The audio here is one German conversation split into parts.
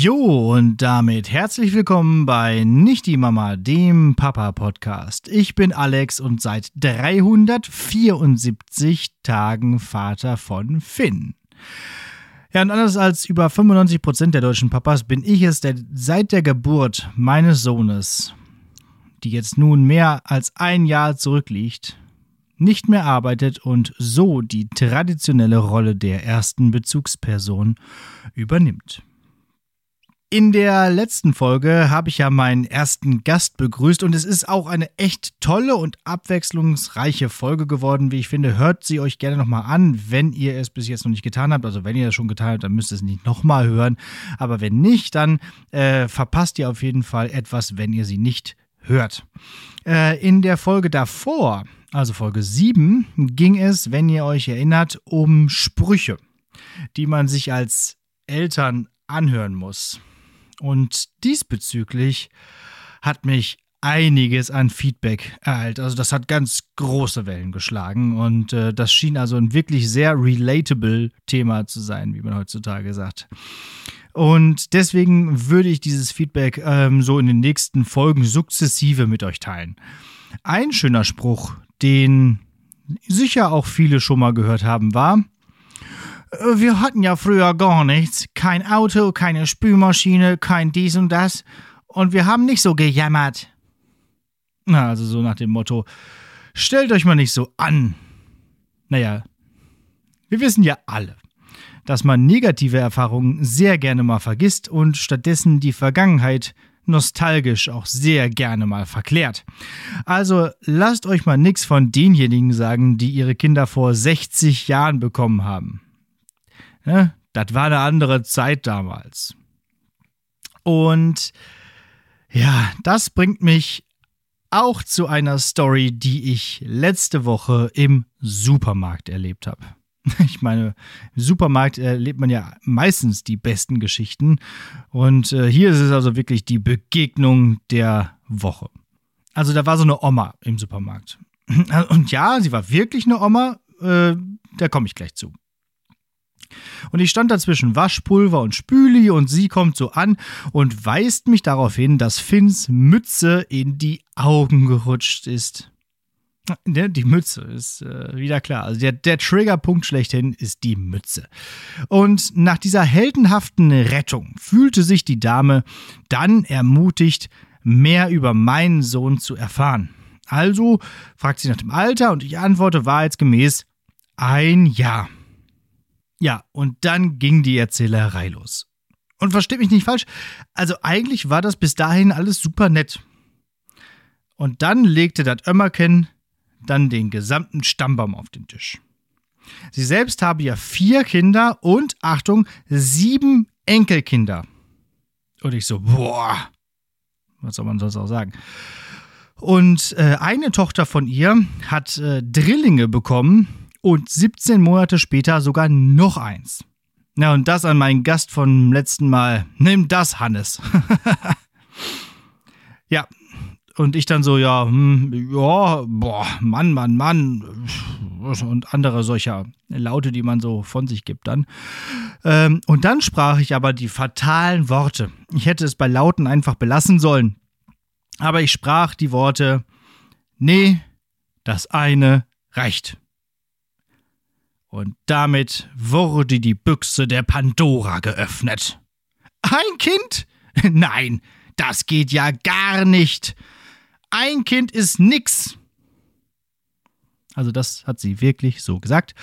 Jo, und damit herzlich willkommen bei Nicht die Mama, dem Papa-Podcast. Ich bin Alex und seit 374 Tagen Vater von Finn. Ja, und anders als über 95 Prozent der deutschen Papas bin ich es, der seit der Geburt meines Sohnes, die jetzt nun mehr als ein Jahr zurückliegt, nicht mehr arbeitet und so die traditionelle Rolle der ersten Bezugsperson übernimmt. In der letzten Folge habe ich ja meinen ersten Gast begrüßt und es ist auch eine echt tolle und abwechslungsreiche Folge geworden, wie ich finde. Hört sie euch gerne nochmal an, wenn ihr es bis jetzt noch nicht getan habt. Also wenn ihr das schon getan habt, dann müsst ihr es nicht nochmal hören. Aber wenn nicht, dann äh, verpasst ihr auf jeden Fall etwas, wenn ihr sie nicht hört. Äh, in der Folge davor, also Folge 7, ging es, wenn ihr euch erinnert, um Sprüche, die man sich als Eltern anhören muss. Und diesbezüglich hat mich einiges an Feedback erhalten. Also das hat ganz große Wellen geschlagen und äh, das schien also ein wirklich sehr relatable Thema zu sein, wie man heutzutage sagt. Und deswegen würde ich dieses Feedback ähm, so in den nächsten Folgen sukzessive mit euch teilen. Ein schöner Spruch, den sicher auch viele schon mal gehört haben, war, wir hatten ja früher gar nichts. Kein Auto, keine Spülmaschine, kein dies und das. Und wir haben nicht so gejammert. Na, also so nach dem Motto, stellt euch mal nicht so an. Naja, wir wissen ja alle, dass man negative Erfahrungen sehr gerne mal vergisst und stattdessen die Vergangenheit nostalgisch auch sehr gerne mal verklärt. Also lasst euch mal nichts von denjenigen sagen, die ihre Kinder vor 60 Jahren bekommen haben. Ne? Das war eine andere Zeit damals. Und ja, das bringt mich auch zu einer Story, die ich letzte Woche im Supermarkt erlebt habe. Ich meine, im Supermarkt erlebt man ja meistens die besten Geschichten. Und äh, hier ist es also wirklich die Begegnung der Woche. Also da war so eine Oma im Supermarkt. Und ja, sie war wirklich eine Oma. Äh, da komme ich gleich zu. Und ich stand da zwischen Waschpulver und Spüli und sie kommt so an und weist mich darauf hin, dass Finns Mütze in die Augen gerutscht ist. Die Mütze ist äh, wieder klar. Also der, der Triggerpunkt schlechthin ist die Mütze. Und nach dieser heldenhaften Rettung fühlte sich die Dame dann ermutigt, mehr über meinen Sohn zu erfahren. Also fragt sie nach dem Alter und ich antworte wahrheitsgemäß ein Jahr. Ja, und dann ging die Erzählerei los. Und versteht mich nicht falsch, also eigentlich war das bis dahin alles super nett. Und dann legte das Ömmerken dann den gesamten Stammbaum auf den Tisch. Sie selbst habe ja vier Kinder und, Achtung, sieben Enkelkinder. Und ich so, boah, was soll man sonst auch sagen? Und äh, eine Tochter von ihr hat äh, Drillinge bekommen und 17 Monate später sogar noch eins. Na, und das an meinen Gast vom letzten Mal. Nimm das, Hannes. ja, und ich dann so, ja, hm, ja, boah, Mann, Mann, Mann. Und andere solcher Laute, die man so von sich gibt dann. Ähm, und dann sprach ich aber die fatalen Worte. Ich hätte es bei Lauten einfach belassen sollen. Aber ich sprach die Worte, nee, das eine reicht. Und damit wurde die Büchse der Pandora geöffnet. Ein Kind? Nein, das geht ja gar nicht. Ein Kind ist nix. Also das hat sie wirklich so gesagt.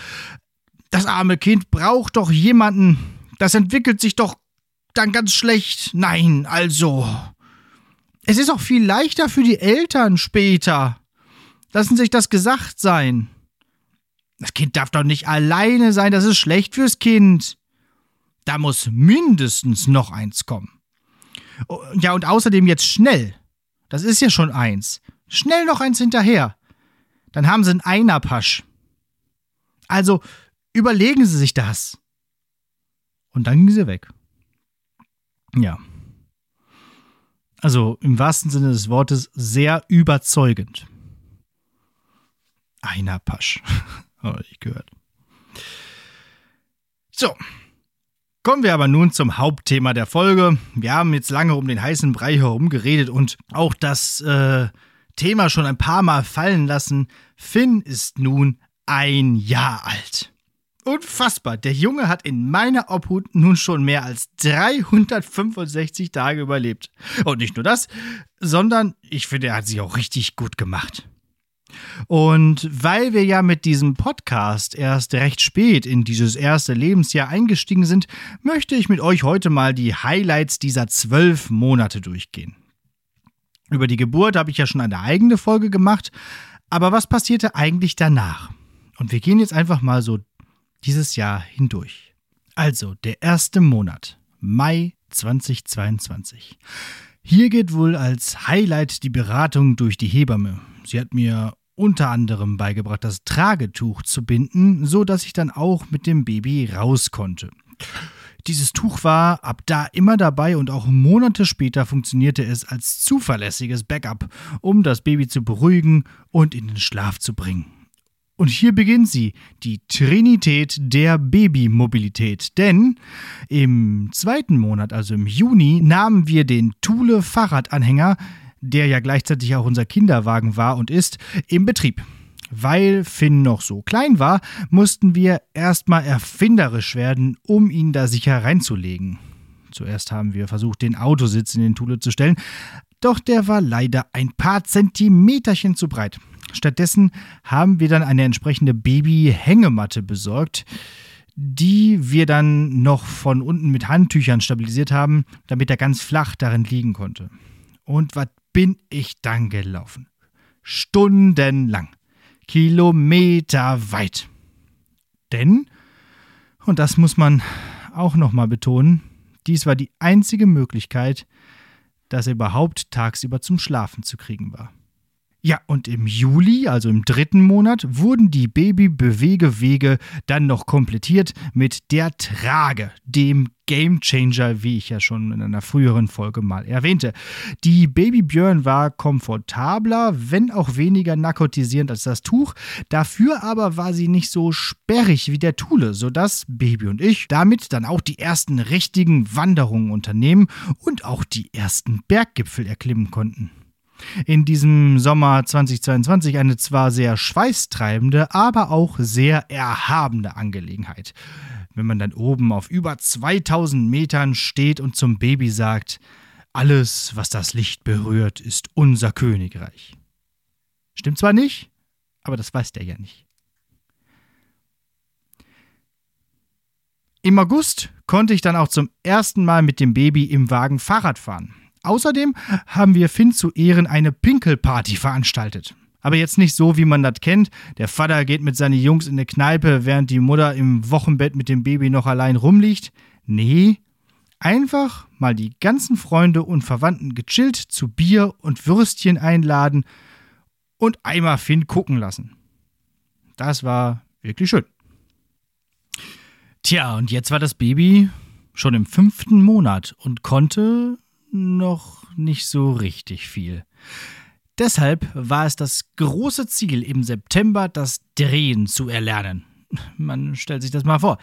Das arme Kind braucht doch jemanden. Das entwickelt sich doch dann ganz schlecht. Nein, also. Es ist auch viel leichter für die Eltern später. Lassen sich das gesagt sein. Das Kind darf doch nicht alleine sein, das ist schlecht fürs Kind. Da muss mindestens noch eins kommen. Oh, ja, und außerdem jetzt schnell. Das ist ja schon eins. Schnell noch eins hinterher. Dann haben sie einen Einerpasch. Also überlegen Sie sich das. Und dann ging sie weg. Ja. Also im wahrsten Sinne des Wortes sehr überzeugend. Einerpasch. Habe ich gehört. So. Kommen wir aber nun zum Hauptthema der Folge. Wir haben jetzt lange um den heißen Brei herum geredet und auch das äh, Thema schon ein paar Mal fallen lassen. Finn ist nun ein Jahr alt. Unfassbar, der Junge hat in meiner Obhut nun schon mehr als 365 Tage überlebt. Und nicht nur das, sondern ich finde, er hat sich auch richtig gut gemacht. Und weil wir ja mit diesem Podcast erst recht spät in dieses erste Lebensjahr eingestiegen sind, möchte ich mit euch heute mal die Highlights dieser zwölf Monate durchgehen. Über die Geburt habe ich ja schon eine eigene Folge gemacht, aber was passierte eigentlich danach? Und wir gehen jetzt einfach mal so dieses Jahr hindurch. Also der erste Monat, Mai 2022. Hier geht wohl als Highlight die Beratung durch die Hebamme. Sie hat mir unter anderem beigebracht, das Tragetuch zu binden, so dass ich dann auch mit dem Baby raus konnte. Dieses Tuch war ab da immer dabei und auch Monate später funktionierte es als zuverlässiges Backup, um das Baby zu beruhigen und in den Schlaf zu bringen. Und hier beginnt sie, die Trinität der Babymobilität. Denn im zweiten Monat, also im Juni, nahmen wir den Thule Fahrradanhänger, der ja gleichzeitig auch unser Kinderwagen war und ist, im Betrieb. Weil Finn noch so klein war, mussten wir erstmal erfinderisch werden, um ihn da sicher reinzulegen. Zuerst haben wir versucht, den Autositz in den Thule zu stellen, doch der war leider ein paar Zentimeterchen zu breit. Stattdessen haben wir dann eine entsprechende Baby-Hängematte besorgt, die wir dann noch von unten mit Handtüchern stabilisiert haben, damit er ganz flach darin liegen konnte. Und was bin ich dann gelaufen? Stundenlang. Kilometer weit. Denn, und das muss man auch nochmal betonen, dies war die einzige Möglichkeit, dass er überhaupt tagsüber zum Schlafen zu kriegen war. Ja, und im Juli, also im dritten Monat, wurden die Babybewegewege dann noch komplettiert mit der Trage, dem Gamechanger, wie ich ja schon in einer früheren Folge mal erwähnte. Die Babybjörn war komfortabler, wenn auch weniger narkotisierend als das Tuch. Dafür aber war sie nicht so sperrig wie der Thule, sodass Baby und ich damit dann auch die ersten richtigen Wanderungen unternehmen und auch die ersten Berggipfel erklimmen konnten in diesem Sommer 2022 eine zwar sehr schweißtreibende, aber auch sehr erhabene Angelegenheit. Wenn man dann oben auf über 2000 Metern steht und zum Baby sagt, alles, was das Licht berührt, ist unser Königreich. Stimmt zwar nicht, aber das weiß der ja nicht. Im August konnte ich dann auch zum ersten Mal mit dem Baby im Wagen Fahrrad fahren. Außerdem haben wir Finn zu Ehren eine Pinkelparty veranstaltet. Aber jetzt nicht so, wie man das kennt. Der Vater geht mit seinen Jungs in eine Kneipe, während die Mutter im Wochenbett mit dem Baby noch allein rumliegt. Nee, einfach mal die ganzen Freunde und Verwandten gechillt zu Bier und Würstchen einladen und einmal Finn gucken lassen. Das war wirklich schön. Tja, und jetzt war das Baby schon im fünften Monat und konnte noch nicht so richtig viel. Deshalb war es das große Ziel, im September das Drehen zu erlernen. Man stellt sich das mal vor.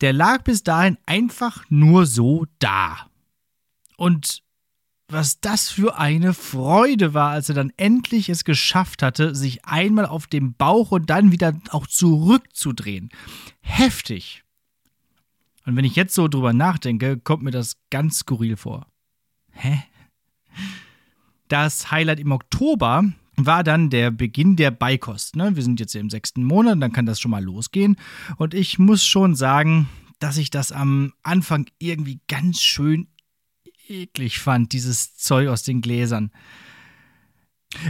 Der lag bis dahin einfach nur so da. Und was das für eine Freude war, als er dann endlich es geschafft hatte, sich einmal auf dem Bauch und dann wieder auch zurückzudrehen. Heftig. Und wenn ich jetzt so drüber nachdenke, kommt mir das ganz skurril vor. Hä? Das Highlight im Oktober war dann der Beginn der Beikost. Ne? Wir sind jetzt im sechsten Monat, dann kann das schon mal losgehen. Und ich muss schon sagen, dass ich das am Anfang irgendwie ganz schön eklig fand, dieses Zeug aus den Gläsern.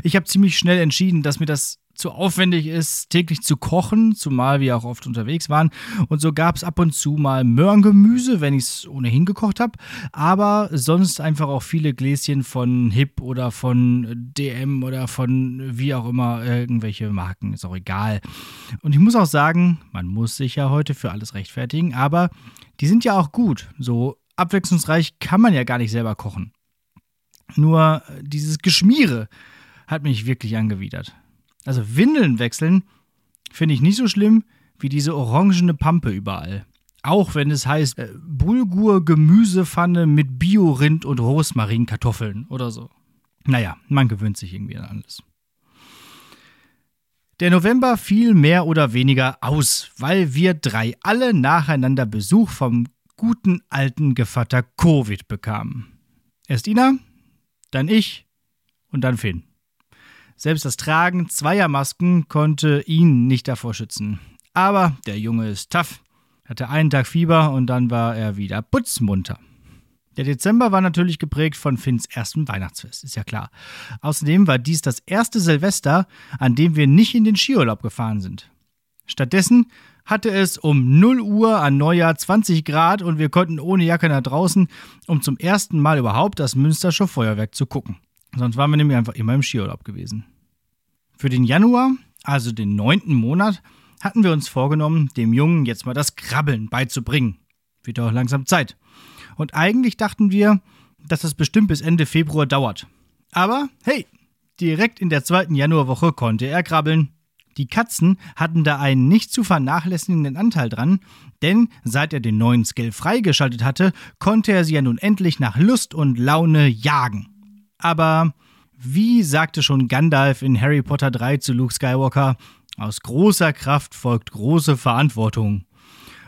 Ich habe ziemlich schnell entschieden, dass mir das zu aufwendig ist, täglich zu kochen, zumal wir auch oft unterwegs waren. Und so gab es ab und zu mal Möhrengemüse, wenn ich es ohnehin gekocht habe. Aber sonst einfach auch viele Gläschen von Hip oder von DM oder von wie auch immer irgendwelche Marken. Ist auch egal. Und ich muss auch sagen, man muss sich ja heute für alles rechtfertigen, aber die sind ja auch gut. So abwechslungsreich kann man ja gar nicht selber kochen. Nur dieses Geschmiere hat mich wirklich angewidert. Also Windeln wechseln finde ich nicht so schlimm wie diese orangene Pampe überall. Auch wenn es heißt äh, Bulgur Gemüsepfanne mit Bio-Rind und Rosmarinkartoffeln oder so. Naja, man gewöhnt sich irgendwie an alles. Der November fiel mehr oder weniger aus, weil wir drei alle nacheinander Besuch vom guten alten Gevatter Covid bekamen. Erst Ina, dann ich und dann Finn. Selbst das Tragen zweier Masken konnte ihn nicht davor schützen. Aber der Junge ist tough, hatte einen Tag Fieber und dann war er wieder putzmunter. Der Dezember war natürlich geprägt von Finns erstem Weihnachtsfest, ist ja klar. Außerdem war dies das erste Silvester, an dem wir nicht in den Skiurlaub gefahren sind. Stattdessen hatte es um 0 Uhr an Neujahr 20 Grad und wir konnten ohne Jacke nach draußen, um zum ersten Mal überhaupt das Münstersche Feuerwerk zu gucken. Sonst waren wir nämlich einfach immer im Skiurlaub gewesen. Für den Januar, also den neunten Monat, hatten wir uns vorgenommen, dem Jungen jetzt mal das Krabbeln beizubringen. Wird auch langsam Zeit. Und eigentlich dachten wir, dass das bestimmt bis Ende Februar dauert. Aber hey, direkt in der zweiten Januarwoche konnte er krabbeln. Die Katzen hatten da einen nicht zu vernachlässigenden Anteil dran, denn seit er den neuen Skill freigeschaltet hatte, konnte er sie ja nun endlich nach Lust und Laune jagen. Aber wie sagte schon Gandalf in Harry Potter 3 zu Luke Skywalker, aus großer Kraft folgt große Verantwortung.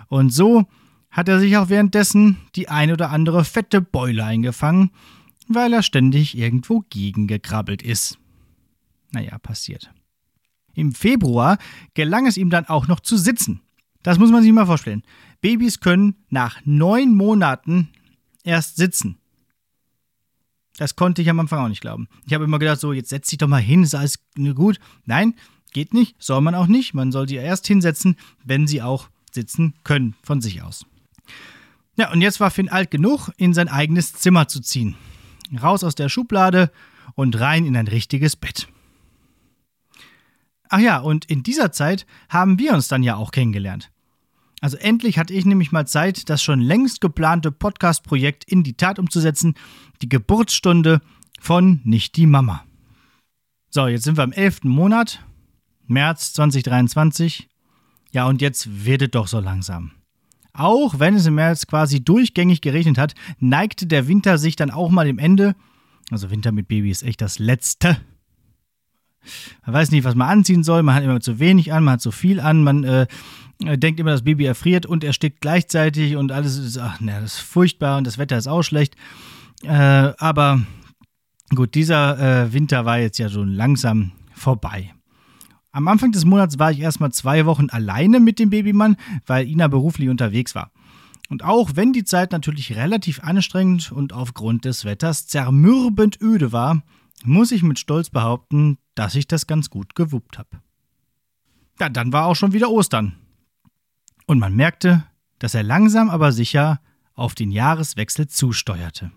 Und so hat er sich auch währenddessen die ein oder andere fette Beule eingefangen, weil er ständig irgendwo gegengekrabbelt ist. Naja, passiert. Im Februar gelang es ihm dann auch noch zu sitzen. Das muss man sich mal vorstellen. Babys können nach neun Monaten erst sitzen. Das konnte ich am Anfang auch nicht glauben. Ich habe immer gedacht, so, jetzt setz dich doch mal hin, ist alles gut. Nein, geht nicht, soll man auch nicht. Man soll sie erst hinsetzen, wenn sie auch sitzen können von sich aus. Ja, und jetzt war Finn alt genug, in sein eigenes Zimmer zu ziehen. Raus aus der Schublade und rein in ein richtiges Bett. Ach ja, und in dieser Zeit haben wir uns dann ja auch kennengelernt. Also endlich hatte ich nämlich mal Zeit, das schon längst geplante Podcast-Projekt in die Tat umzusetzen, die Geburtsstunde von Nicht die Mama. So, jetzt sind wir im 11. Monat, März 2023. Ja, und jetzt wird es doch so langsam. Auch wenn es im März quasi durchgängig geregnet hat, neigte der Winter sich dann auch mal dem Ende. Also Winter mit Baby ist echt das Letzte. Man weiß nicht, was man anziehen soll. Man hat immer zu wenig an, man hat zu viel an. Man äh, denkt immer, das Baby erfriert und erstickt gleichzeitig und alles ist, ach, ne, das ist furchtbar und das Wetter ist auch schlecht. Äh, aber gut, dieser äh, Winter war jetzt ja schon langsam vorbei. Am Anfang des Monats war ich erstmal zwei Wochen alleine mit dem Babymann, weil Ina beruflich unterwegs war. Und auch wenn die Zeit natürlich relativ anstrengend und aufgrund des Wetters zermürbend öde war, muss ich mit Stolz behaupten, dass ich das ganz gut gewuppt habe. Ja, dann war auch schon wieder Ostern. Und man merkte, dass er langsam aber sicher auf den Jahreswechsel zusteuerte.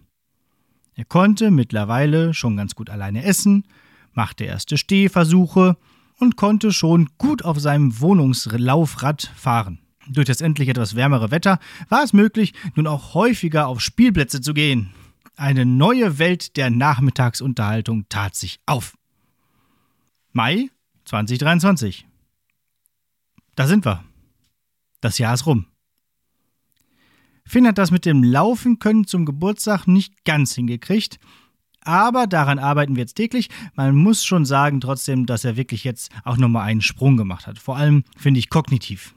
Er konnte mittlerweile schon ganz gut alleine essen, machte erste Stehversuche und konnte schon gut auf seinem Wohnungslaufrad fahren. Durch das endlich etwas wärmere Wetter war es möglich, nun auch häufiger auf Spielplätze zu gehen. Eine neue Welt der Nachmittagsunterhaltung tat sich auf. Mai 2023. Da sind wir. Das Jahr ist rum. Finn hat das mit dem Laufen können zum Geburtstag nicht ganz hingekriegt, aber daran arbeiten wir jetzt täglich. Man muss schon sagen trotzdem, dass er wirklich jetzt auch nochmal einen Sprung gemacht hat. Vor allem finde ich kognitiv.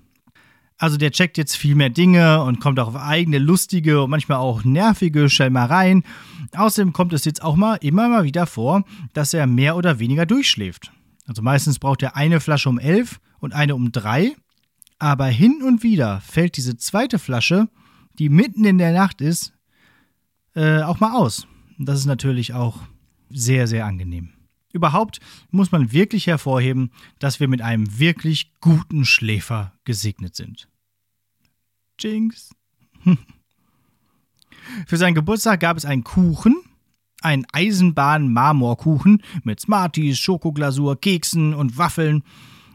Also der checkt jetzt viel mehr Dinge und kommt auch auf eigene lustige und manchmal auch nervige Schelmereien. Außerdem kommt es jetzt auch mal immer mal wieder vor, dass er mehr oder weniger durchschläft. Also meistens braucht er eine Flasche um elf und eine um drei aber hin und wieder fällt diese zweite Flasche, die mitten in der Nacht ist, äh, auch mal aus. Das ist natürlich auch sehr, sehr angenehm. Überhaupt muss man wirklich hervorheben, dass wir mit einem wirklich guten Schläfer gesegnet sind. Jinx. Für seinen Geburtstag gab es einen Kuchen, einen Eisenbahn-Marmorkuchen mit Smarties, Schokoglasur, Keksen und Waffeln.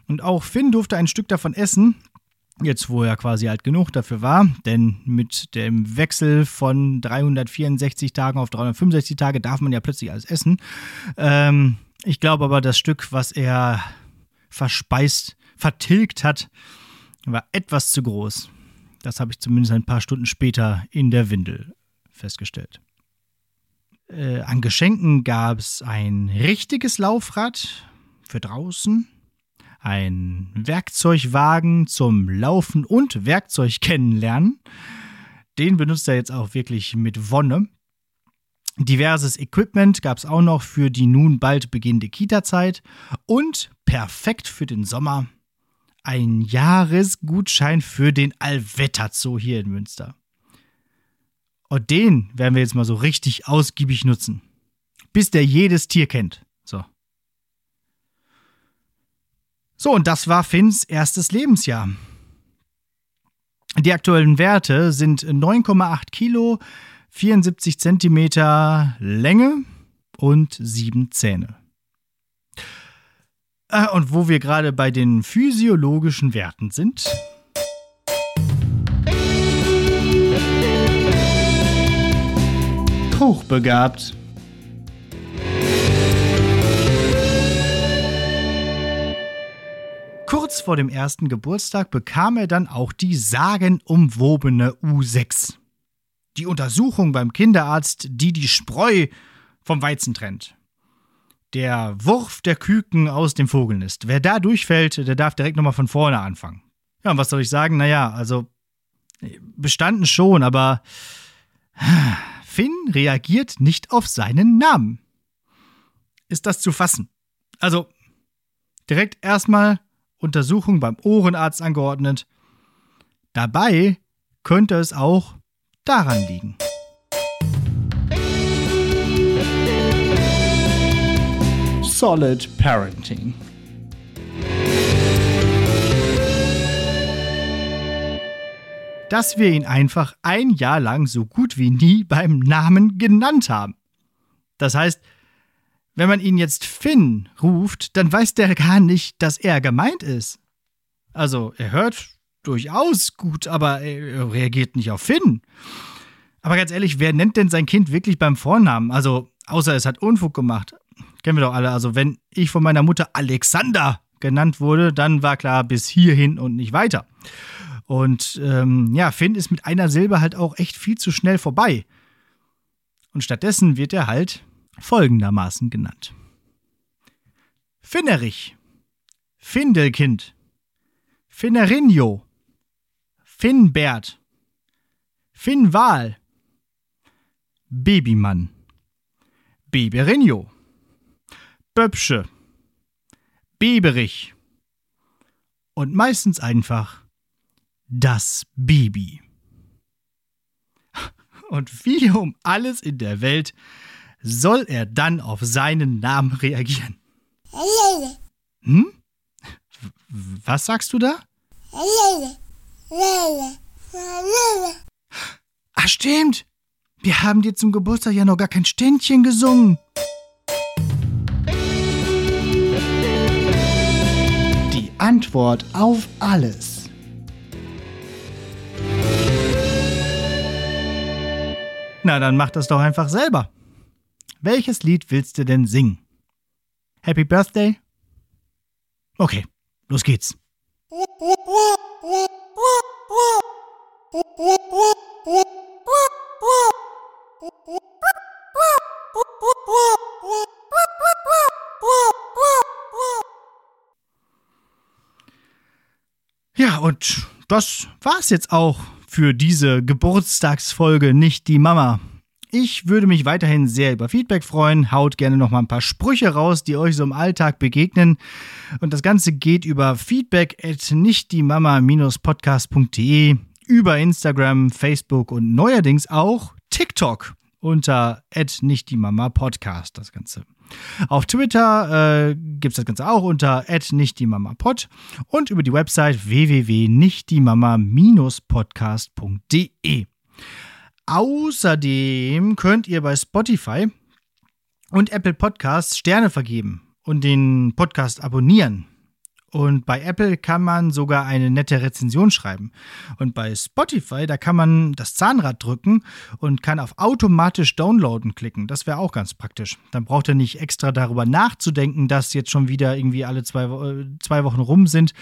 Und auch Finn durfte ein Stück davon essen, Jetzt, wo er quasi alt genug dafür war, denn mit dem Wechsel von 364 Tagen auf 365 Tage darf man ja plötzlich alles essen. Ähm, ich glaube aber, das Stück, was er verspeist, vertilgt hat, war etwas zu groß. Das habe ich zumindest ein paar Stunden später in der Windel festgestellt. Äh, an Geschenken gab es ein richtiges Laufrad für draußen ein Werkzeugwagen zum Laufen und Werkzeug kennenlernen. Den benutzt er jetzt auch wirklich mit Wonne. Diverses Equipment gab es auch noch für die nun bald beginnende Kita-Zeit und perfekt für den Sommer ein Jahresgutschein für den Allwetterzoo hier in Münster. Und den werden wir jetzt mal so richtig ausgiebig nutzen. Bis der jedes Tier kennt. So. So, und das war Finns erstes Lebensjahr. Die aktuellen Werte sind 9,8 Kilo, 74 Zentimeter Länge und sieben Zähne. Äh, und wo wir gerade bei den physiologischen Werten sind. Hochbegabt. Kurz vor dem ersten Geburtstag bekam er dann auch die sagenumwobene U6. Die Untersuchung beim Kinderarzt, die die Spreu vom Weizen trennt. Der Wurf der Küken aus dem Vogelnest. Wer da durchfällt, der darf direkt nochmal von vorne anfangen. Ja, und was soll ich sagen? Naja, also bestanden schon, aber Finn reagiert nicht auf seinen Namen. Ist das zu fassen? Also, direkt erstmal Untersuchung beim Ohrenarzt angeordnet. Dabei könnte es auch daran liegen. Solid Parenting. Dass wir ihn einfach ein Jahr lang so gut wie nie beim Namen genannt haben. Das heißt, wenn man ihn jetzt Finn ruft, dann weiß der gar nicht, dass er gemeint ist. Also, er hört durchaus gut, aber er reagiert nicht auf Finn. Aber ganz ehrlich, wer nennt denn sein Kind wirklich beim Vornamen? Also, außer es hat Unfug gemacht. Kennen wir doch alle. Also, wenn ich von meiner Mutter Alexander genannt wurde, dann war klar bis hierhin und nicht weiter. Und ähm, ja, Finn ist mit einer Silbe halt auch echt viel zu schnell vorbei. Und stattdessen wird er halt folgendermaßen genannt. Finnerich, Findelkind, Finnerinho, Finnbert, Finnwal, Babymann, Beberinho, Böpsche, Beberich. Und meistens einfach das Baby. Und wie um alles in der Welt soll er dann auf seinen Namen reagieren. Hm? Was sagst du da? Ach stimmt. Wir haben dir zum Geburtstag ja noch gar kein Ständchen gesungen. Die Antwort auf alles. Na, dann mach das doch einfach selber. Welches Lied willst du denn singen? Happy Birthday? Okay, los geht's. Ja, und das war's jetzt auch für diese Geburtstagsfolge Nicht die Mama. Ich würde mich weiterhin sehr über Feedback freuen. Haut gerne noch mal ein paar Sprüche raus, die euch so im Alltag begegnen. Und das Ganze geht über feedback at nichtdiemama-podcast.de, über Instagram, Facebook und neuerdings auch TikTok unter at nichtdiemama-podcast. Das Ganze. Auf Twitter äh, gibt es das Ganze auch unter nichtdiemamapod und über die Website www.nichtdiemama-podcast.de. Außerdem könnt ihr bei Spotify und Apple Podcasts Sterne vergeben und den Podcast abonnieren. Und bei Apple kann man sogar eine nette Rezension schreiben. Und bei Spotify, da kann man das Zahnrad drücken und kann auf automatisch downloaden klicken. Das wäre auch ganz praktisch. Dann braucht ihr nicht extra darüber nachzudenken, dass jetzt schon wieder irgendwie alle zwei, äh, zwei Wochen rum sind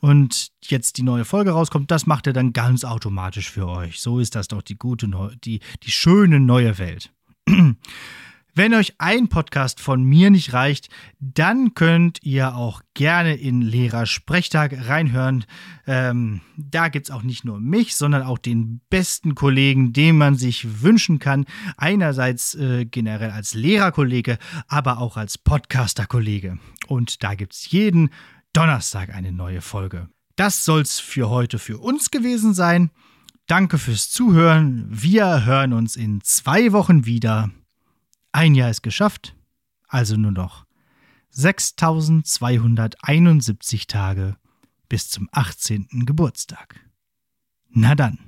und jetzt die neue Folge rauskommt. Das macht er dann ganz automatisch für euch. So ist das doch die gute, die, die schöne neue Welt. Wenn euch ein Podcast von mir nicht reicht, dann könnt ihr auch gerne in Lehrersprechtag reinhören. Ähm, da gibt es auch nicht nur mich, sondern auch den besten Kollegen, den man sich wünschen kann. Einerseits äh, generell als Lehrerkollege, aber auch als Podcaster-Kollege. Und da gibt es jeden Donnerstag eine neue Folge. Das soll's für heute für uns gewesen sein. Danke fürs Zuhören. Wir hören uns in zwei Wochen wieder. Ein Jahr ist geschafft, also nur noch 6271 Tage bis zum 18. Geburtstag. Na dann.